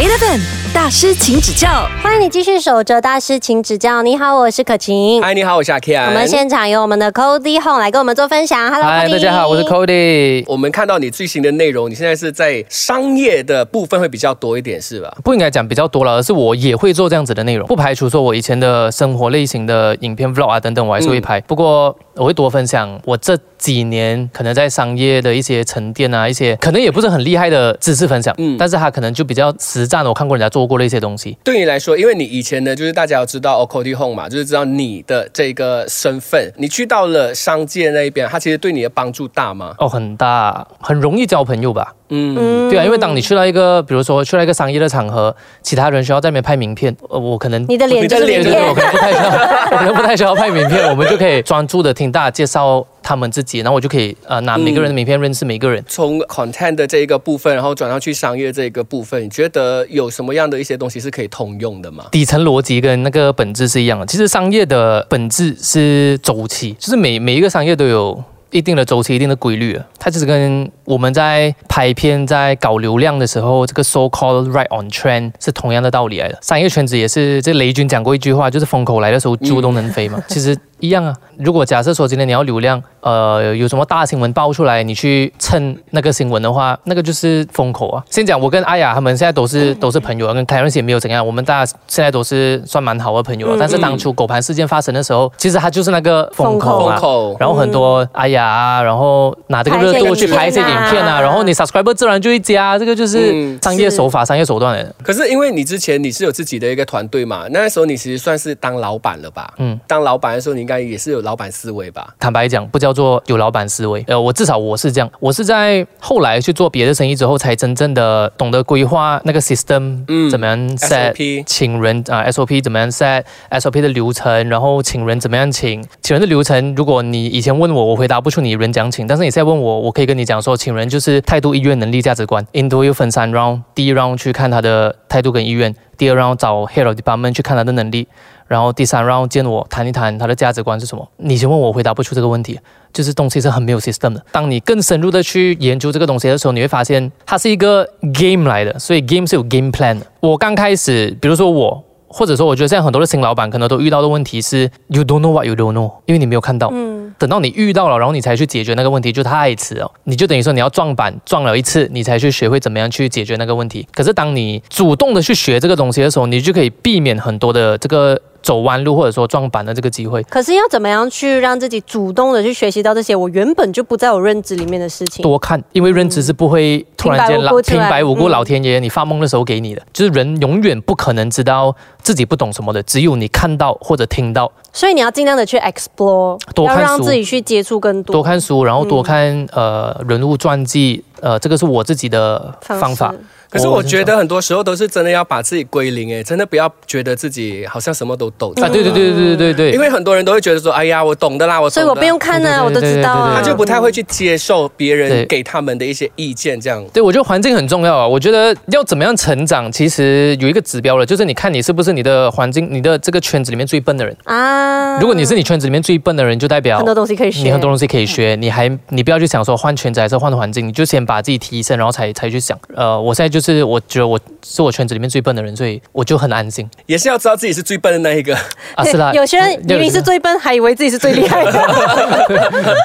Eleven 大师，请指教。欢迎你继续守着大师，请指教。你好，我是可晴。嗨，你好，我是阿 K。我们现场有我们的 Cody Hong 来跟我们做分享。Hello，嗨，大家好，我是 Cody。我们看到你最新的内容，你现在是在商业的部分会比较多一点，是吧？不应该讲比较多了，而是我也会做这样子的内容。不排除说我以前的生活类型的影片 Vlog 啊等等，我还是会拍。不过我会多分享我这几年可能在商业的一些沉淀啊，一些可能也不是很厉害的知识分享。嗯，但是他可能就比较实战的，我看过人家做过的一些东西。对你来说，因为你以前呢，就是大家要知道 o c o d y Home 嘛，就是知道你的这个身份。你去到了商界那一边，他其实对你的帮助大吗？哦，很大，很容易交朋友吧。嗯，对啊，因为当你去到一个，比如说去到一个商业的场合，其他人需要在那边拍名片，呃，我可能你的脸就是名片，我可能不太需要，我可能不太需要拍名片，我们就可以专注的听大家介绍他们自己，然后我就可以呃拿每个人的名片认识每个人。从 content 的这一个部分，然后转到去商业这一个部分，你觉得有什么样的一些东西是可以通用的吗？底层逻辑跟那个本质是一样的。其实商业的本质是周期，就是每每一个商业都有。一定的周期，一定的规律，它就是跟我们在拍片、在搞流量的时候，这个 so called right on trend 是同样的道理来的。商业圈子也是，这雷军讲过一句话，就是风口来的时候，猪都能飞嘛。其实。一样啊！如果假设说今天你要流量，呃，有什么大新闻爆出来，你去蹭那个新闻的话，那个就是风口啊。先讲我跟阿雅他们现在都是都是朋友，跟凯瑞也没有怎样，我们大家现在都是算蛮好的朋友了。但是当初狗盘事件发生的时候，其实他就是那个风口啊。然后很多阿雅啊，然后拿这个热度去拍一些影片啊，然后你 subscriber 自然就会加，这个就是商业手法、商业手段的。可是因为你之前你是有自己的一个团队嘛，那时候你其实算是当老板了吧？嗯，当老板的时候你。应该也是有老板思维吧？坦白讲，不叫做有老板思维。呃，我至少我是这样，我是在后来去做别的生意之后，才真正的懂得规划那个 system，嗯，怎么样 set，请人啊，SOP 怎么样 set，SOP 的流程，然后请人怎么样请，请人的流程。如果你以前问我，我回答不出你人讲请，但是你现在问我，我可以跟你讲说，请人就是态度、意愿、能力、价值观。Interview 分三 round，第一 round 去看他的态度跟意愿，第二 round 找 head of department 去看他的能力。然后第三，round 见我谈一谈他的价值观是什么。你先问我，回答不出这个问题，就是东西是很没有 system 的。当你更深入的去研究这个东西的时候，你会发现它是一个 game 来的，所以 game 是有 game plan 的。我刚开始，比如说我，或者说我觉得现在很多的新老板可能都遇到的问题是，you don't know what you don't know，因为你没有看到。嗯。等到你遇到了，然后你才去解决那个问题，就太迟了。你就等于说你要撞板撞了一次，你才去学会怎么样去解决那个问题。可是当你主动的去学这个东西的时候，你就可以避免很多的这个。走弯路或者说撞板的这个机会，可是要怎么样去让自己主动的去学习到这些我原本就不在我认知里面的事情？多看，因为认知是不会突然间老平白无故老天爷你发梦的时候给你的，就是人永远不可能知道自己不懂什么的，只有你看到或者听到。所以你要尽量的去 explore，多看书，让自己去接触更多，多看书，然后多看呃人物传记，呃这个是我自己的方法。可是我觉得很多时候都是真的要把自己归零哎，真的不要觉得自己好像什么都懂啊！对对对对对对对，因为很多人都会觉得说，哎呀，我懂的啦，我所以我不用看呢，我都知道，他就不太会去接受别人给他们的一些意见，这样。对，我觉得环境很重要啊。我觉得要怎么样成长，其实有一个指标了，就是你看你是不是你的环境、你的这个圈子里面最笨的人啊。如果你是你圈子里面最笨的人，就代表很多东西可以学，你很多东西可以学，你还你不要去想说换圈子还是换环境，你就先把自己提升，然后才才去想。呃，我现在就是我觉得我。是我圈子里面最笨的人，所以我就很安心。也是要知道自己是最笨的那一个 啊，是啦。有些人明明是最笨，还以为自己是最厉害的。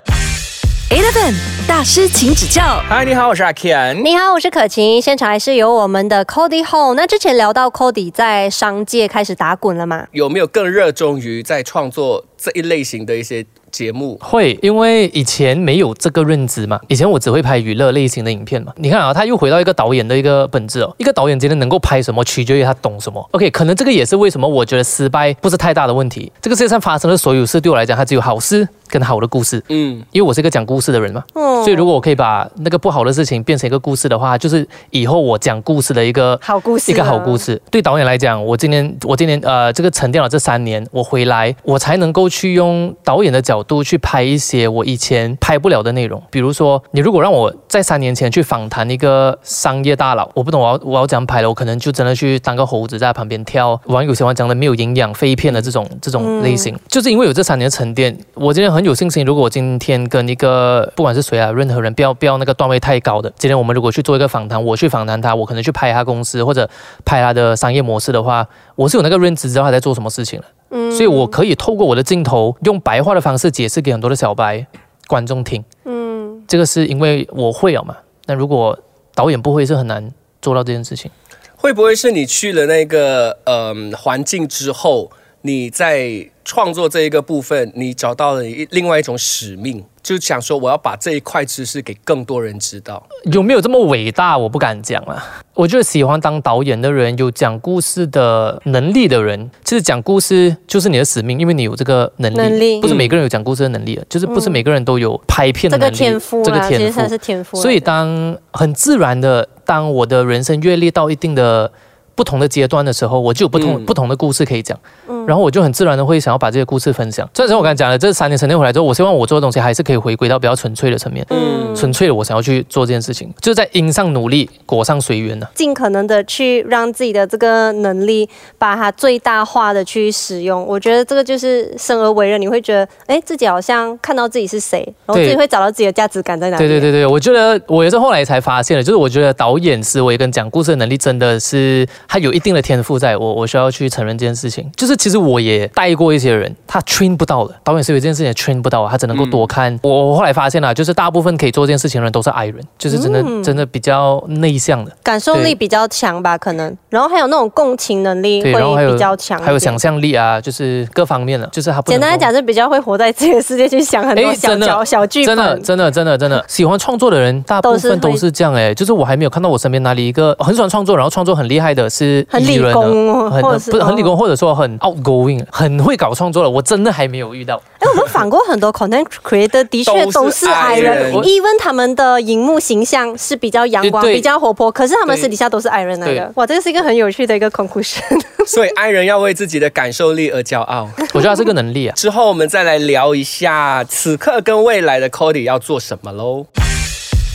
Eleven 大师，请指教。嗨，你好，我是阿 Ken。你好，我是可晴。现场还是有我们的 Cody Home。那之前聊到 Cody 在商界开始打滚了吗？有没有更热衷于在创作这一类型的一些？节目会，因为以前没有这个认知嘛，以前我只会拍娱乐类型的影片嘛。你看啊，他又回到一个导演的一个本质哦，一个导演今天能够拍什么，取决于他懂什么。OK，可能这个也是为什么我觉得失败不是太大的问题。这个世界上发生的所有事，对我来讲，它只有好事跟好的故事。嗯，因为我是一个讲故事的人嘛，所以如果我可以把那个不好的事情变成一个故事的话，就是以后我讲故事的一个好故事，一个好故事。对导演来讲，我今年我今年呃，这个沉淀了这三年，我回来，我才能够去用导演的角。度去拍一些我以前拍不了的内容。比如说，你如果让我在三年前去访谈一个商业大佬，我不懂我要我要怎样拍了，我可能就真的去当个猴子在旁边跳，网友喜欢讲的没有营养、废片的这种这种类型。就是因为有这三年的沉淀，我今天很有信心。如果我今天跟一个不管是谁啊，任何人不要不要那个段位太高的，今天我们如果去做一个访谈，我去访谈他，我可能去拍他公司或者拍他的商业模式的话，我是有那个认知知道他在做什么事情了。嗯，所以我可以透过我的镜头，用白话的方式解释给很多的小白观众听。嗯，这个是因为我会了嘛？那如果导演不会，是很难做到这件事情。会不会是你去了那个嗯环境之后，你在创作这一个部分，你找到了一另外一种使命，就想说我要把这一块知识给更多人知道。有没有这么伟大？我不敢讲啊。我觉得喜欢当导演的人，有讲故事的能力的人，其实讲故事就是你的使命，因为你有这个能力。能力不是每个人有讲故事的能力的，就是不是每个人都有拍片的这个能力。天赋啊，这个天赋其实是天赋。所以当很自然的，当我的人生阅历到一定的不同的阶段的时候，我就有不同、嗯不同的故事可以讲，嗯然后我就很自然的会想要把这些故事分享。虽然说我刚才讲的这三年沉淀回来之后，我希望我做的东西还是可以回归到比较纯粹的层面，嗯纯粹的我想要去做这件事情，就是在因上努力，果上随缘呢、尽可能的去让自己的这个能力，把它最大化的去使用。我觉得这个就是生而为人，你会觉得，哎，自己好像看到自己是谁，然后自己会找到自己的价值感在哪里。对对对对，我觉得我也是后来才发现的，就是我觉得导演思维跟讲故事的能力真的是他有一定的天赋在，我我需要去承认这件事情。就是其实我也带过一些人，他 train 不到的，导演是有这件事情也 train 不到，他只能够多看。我我后来发现了，就是大部分可以做这件事情的人都是 I 人，就是真的、真的比较内向的，感受力比较强吧，可能，然后还有那种共情能力对，然后还会有比较强还有想象力啊，就是各方面的，就是他不简单来讲，是比较会活在自己的世界，去想很多诶真的小角小剧真的，本。真的，真的，真的，喜欢创作的人，大部分都是这样哎、就是我还没有看到我身边哪里一个很喜欢创作，然后创作很厉害的是很理工或者是不是很理工，哦或者说很 outgoing，很会搞创作的，我真的还没有遇到。哎，我们访过很多 content creator，的确都是 I 人人，even 他们的荧幕形象是比较阳光、比较活泼，可是他们私底下都是 I 人来的。哇，这个是一个很有趣的一个 conclusion。所以 I 人要为自己的感受力而骄傲。我觉得他是个能力啊。之后我们再来聊一下此刻跟未来的 Cody 要做什么喽。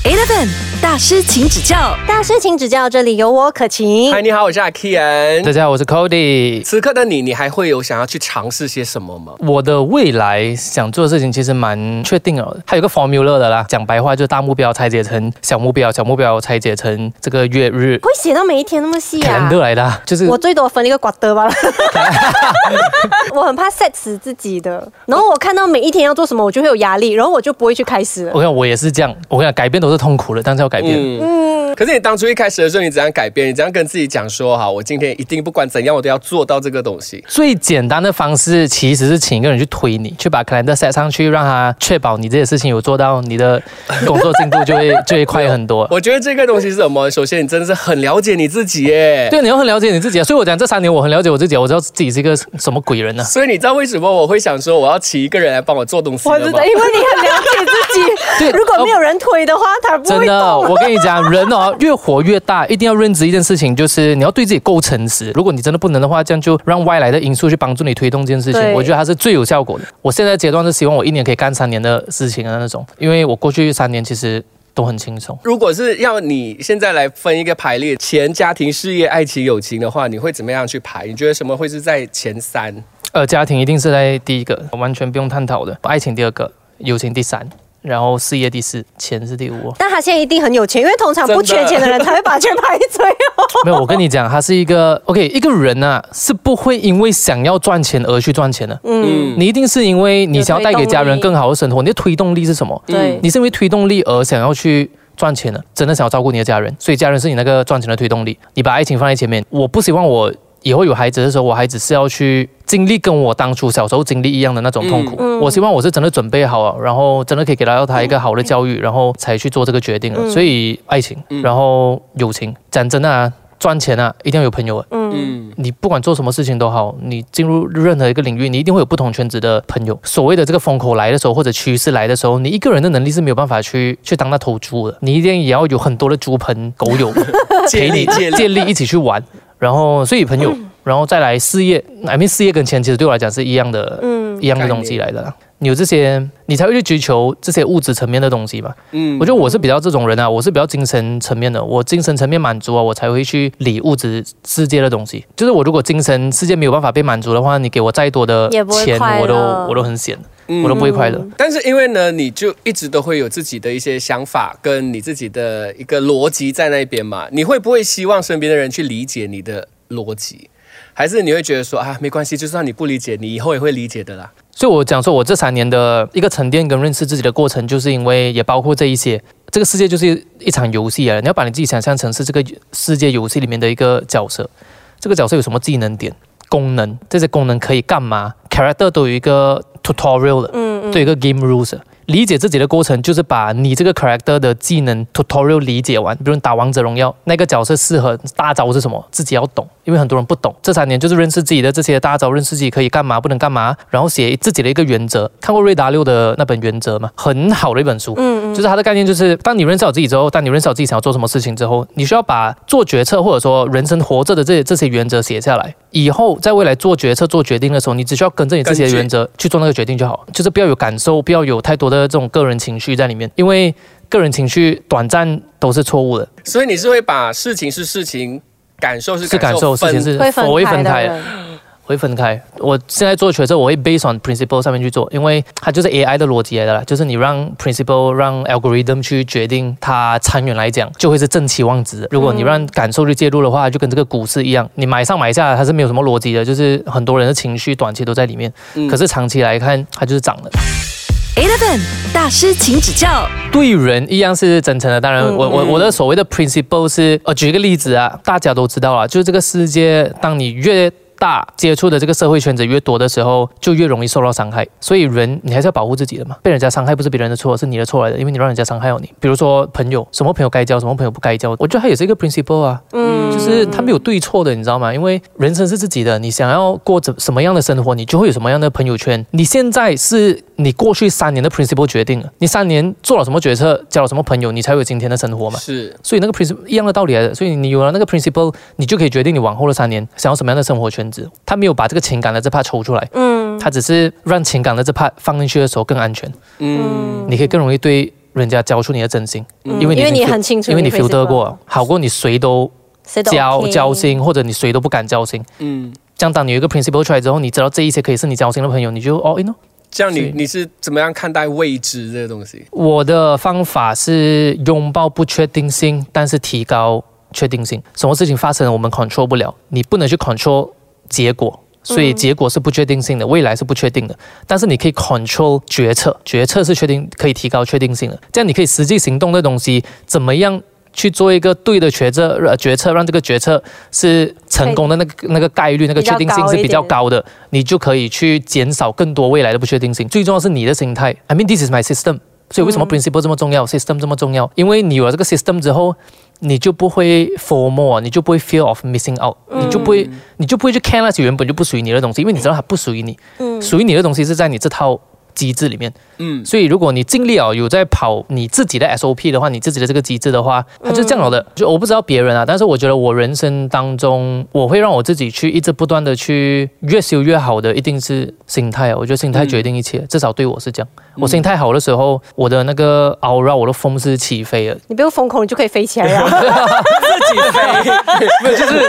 Eleven 大师请指教大师请指教，这里有我可晴。嗨，你好，我是阿 Kian 大。家好，我是 Cody。此刻的你，你还会有想要去尝试些什么吗？我的未来想做的事情其实蛮确定了的，还有个 formula 的啦。讲白话就是大目标拆解成小目标，小目标拆解成这个月日会写到每一天那么细啊 calendar？来的啊，就是我最多分一个瓜的吧了，我很怕 set 死自己的。然后我看到每一天要做什么，我就会有压力，然后我就不会去开始了。我看我也是这样，我跟你讲，改变都是痛苦的，但是要改变。嗯，可是你当初一开始的时候，你怎样改变？你怎样跟自己讲说，好，我今天一定不管怎样，我都要做到这个东西。最简单的方式其实是请一个人去推你，去把 calendar set 上去，让他确保你这些事情有做到，你的工作进度就会就会快很多。我觉得这个东西是什么？首先，你真的是很了解你自己耶。对，你要很了解你自己啊，所以我讲这三年我很了解我自己啊，我知道自己是一个什么鬼人呢、所以你知道为什么我会想说我要请一个人来帮我做东西吗我知道，？因为你很了解自己。对如果没有人推的话，他不会真的，我跟你讲，人哦越活越大，一定要认知一件事情，就是你要对自己够诚实。如果你真的不能的话，这样就让外来的因素去帮助你推动这件事情，我觉得它是最有效果的。我现在阶段是希望我一年可以干三年的事情的那种，因为我过去三年其实都很轻松。如果是要你现在来分一个排列，钱、家庭、事业、爱情、友情的话，你会怎么样去排？你觉得什么会是在前三？呃，家庭一定是在第一个，完全不用探讨的。爱情第二个，友情第三，然后事业第四，钱是第五哦。但他现在一定很有钱，因为通常不缺钱的人才会把钱排最后。没有，我跟你讲，他是一个 OK，一个人啊是不会因为想要赚钱而去赚钱的。嗯，你一定是因为你想要带给家人更好的生活，你的推动力是什么？对你是因为推动力而想要去赚钱的，真的想要照顾你的家人，所以家人是你那个赚钱的推动力。你把爱情放在前面，我不希望我以后有孩子的时候，我孩子是要去经历跟我当初小时候经历一样的那种痛苦。嗯我希望我是真的准备好了，然后真的可以给到他一个好的教育，然后才去做这个决定的。嗯所以爱情，然后友情，讲真的啊，赚钱啊，一定要有朋友啊。嗯，嗯，你不管做什么事情都好，你进入任何一个领域，你一定会有不同圈子的朋友。所谓的这个风口来的时候，或者趋势来的时候，你一个人的能力是没有办法去去当那头猪的，你一定也要有很多的猪朋狗友 陪你力借力。建立一起去玩。然后，所以朋友，然后再来事业，I mean 事业跟钱其实对我来讲是一样的，嗯一样的东西来的啦。你有这些，你才会去追求这些物质层面的东西嘛。嗯我觉得我是比较这种人啊，我是比较精神层面的，我精神层面满足啊，我才会去理物质世界的东西。就是我如果精神世界没有办法被满足的话，你给我再多的钱，我都我都很闲，嗯我都不会快乐。但是因为呢，你就一直都会有自己的一些想法，跟你自己的一个逻辑在那边嘛。你会不会希望身边的人去理解你的逻辑？还是你会觉得说啊，没关系，就算你不理解，你以后也会理解的啦。所以我讲说，我这三年的一个沉淀跟认识自己的过程，就是因为也包括这一些。这个世界就是一场游戏啊，你要把你自己想象成是这个世界游戏里面的一个角色。这个角色有什么技能点、功能？这些功能可以干嘛？character 都有一个 tutorial 的，嗯都有一个 game rules 的。理解自己的过程就是把你这个 character 的技能 tutorial 理解完。比如打王者荣耀，那个角色适合大招是什么，自己要懂，因为很多人不懂。这三年就是认识自己的这些大招，认识自己可以干嘛，不能干嘛，然后写自己的一个原则。看过瑞达六的那本原则吗？很好的一本书。嗯就是它的概念就是，当你认识好自己之后，当你认识好自己想要做什么事情之后，你需要把做决策或者说人生活着的这些这些原则写下来。以后在未来做决策、做决定的时候，你只需要跟着你自己的原则去做那个决定就好，就是不要有感受，不要有太多的这种个人情绪在里面，因为个人情绪短暂都是错误的，所以你是会把事情是事情，感受是是感受，事情是会分我会开的。分开会分开。我现在做决策，我会 based on principle 上面去做，因为它就是 AI 的逻辑来的啦，就是你让 principle 让 algorithm 去决定它长远来讲就会是正期望值。如果你让感受去介入的话，就跟这个股市一样，你买上买下它是没有什么逻辑的，就是很多人的情绪短期都在里面，嗯可是长期来看它就是涨的。Eleven 大师，请指教。对人一样是真诚的。当然，嗯我我我的所谓的 principle 是，呃，举一个例子啊，大家都知道啊，就是这个世界，当你越大接触的这个社会圈子越多的时候，就越容易受到伤害。所以人你还是要保护自己的嘛，被人家伤害不是别人的错，是你的错来的，因为你让人家伤害了你。比如说朋友，什么朋友该交，什么朋友不该交，我觉得它也是一个 principle 啊。嗯就是他没有对错的，你知道吗？因为人生是自己的，你想要过怎什么样的生活，你就会有什么样的朋友圈。你现在是你过去三年的 principle 决定了，你三年做了什么决策，交了什么朋友，你才有今天的生活嘛。是所以那个 principle 一样的道理来的，所以你有了那个 principle，你就可以决定你往后的三年想要什么样的生活圈子。他没有把这个情感的这 part 抽出来，嗯他只是让情感的这 part 放进去的时候更安全，嗯你可以更容易对人家交出你的真心，因为你因为你很清楚因为你 filter 是过，好过你谁都谁都交交心，或者你谁都不敢交心。嗯，这样当你有一个 principle 出来之后，你知道这一些可以是你交心的朋友，你就哦，you know。这样你是你是怎么样看待未知这个东西？我的方法是拥抱不确定性，但是提高确定性。什么事情发生了，我们 control 不了，你不能去 control 结果。所以结果是不确定性的，未来是不确定的，但是你可以 control 决策，决策是确定可以提高确定性的。这样你可以实际行动的东西，怎么样去做一个对的决策？呃，决策让这个决策是成功的那个那个概率、那个确定性是比较高高的，你就可以去减少更多未来的不确定性。最重要是你的心态。I mean, this is my system。所以为什么 principle 这么重要、s y s t e m 这么重要？因为你有了这个 system 之后，你就不会 formal，你就不会 fear of missing out，、你就不会，你就不会去看那些原本就不属于你的东西，因为你知道它不属于你。嗯属于你的东西是在你这套机制里面。嗯，所以如果你尽力啊，有在跑你自己的 SOP 的话，你自己的这个机制的话，它就是这样的。就我不知道别人啊，但是我觉得我人生当中，我会让我自己去一直不断的去越修越好的，一定是心态啊。我觉得心态决定一切，至少对我是这样。我心态好的时候，我的那个 aura，我的风是起飞了。你不用封口，你就可以飞起来了，自己飞，没有，就是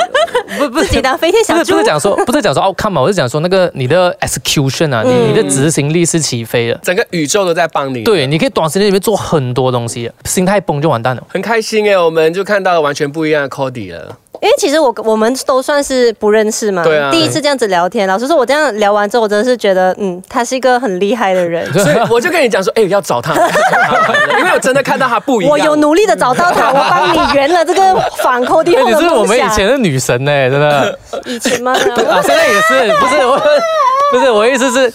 不不自己当飞天不是小猪不是讲说不是讲说 outcome 嘛，我是讲说那个你的 execution 啊，你你的执行力是起飞了。整个宇宙都在帮你。对，你可以短时间里面做很多东西，心态崩就完蛋了。很开心哎，我们就看到了完全不一样的 Cody 了。因为其实我我们都算是不认识嘛，对啊第一次这样子聊天，老实说，我这样聊完之后，我真的是觉得，嗯，他是一个很厉害的人。所以我就跟你讲说，哎、要找他，因为我真的看到他不一样。我有努力的找到他，我帮你圆了这个反扣地 哎，后的你是我们以。前的女神呢，真的以前吗？啊，现在也是，不是我，不是我意思是，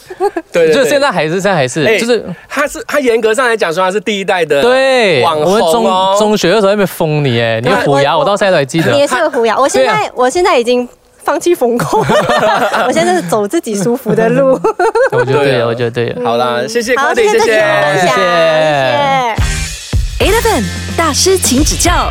对对对就现在还是现在还是，哎就是他是他严格上来讲说他是第一代的对，网我们中红哦。中学的时候在那边封你哎，你的虎牙我我到现在都还记得你。也是个虎牙，我现在我现在已经放弃风控，我现在是走自己舒服的路。我觉得对我觉得对了。好啦，谢谢好，Cody，谢谢谢谢。这期的分享，谢谢谢谢。Eleven 大师，请指教。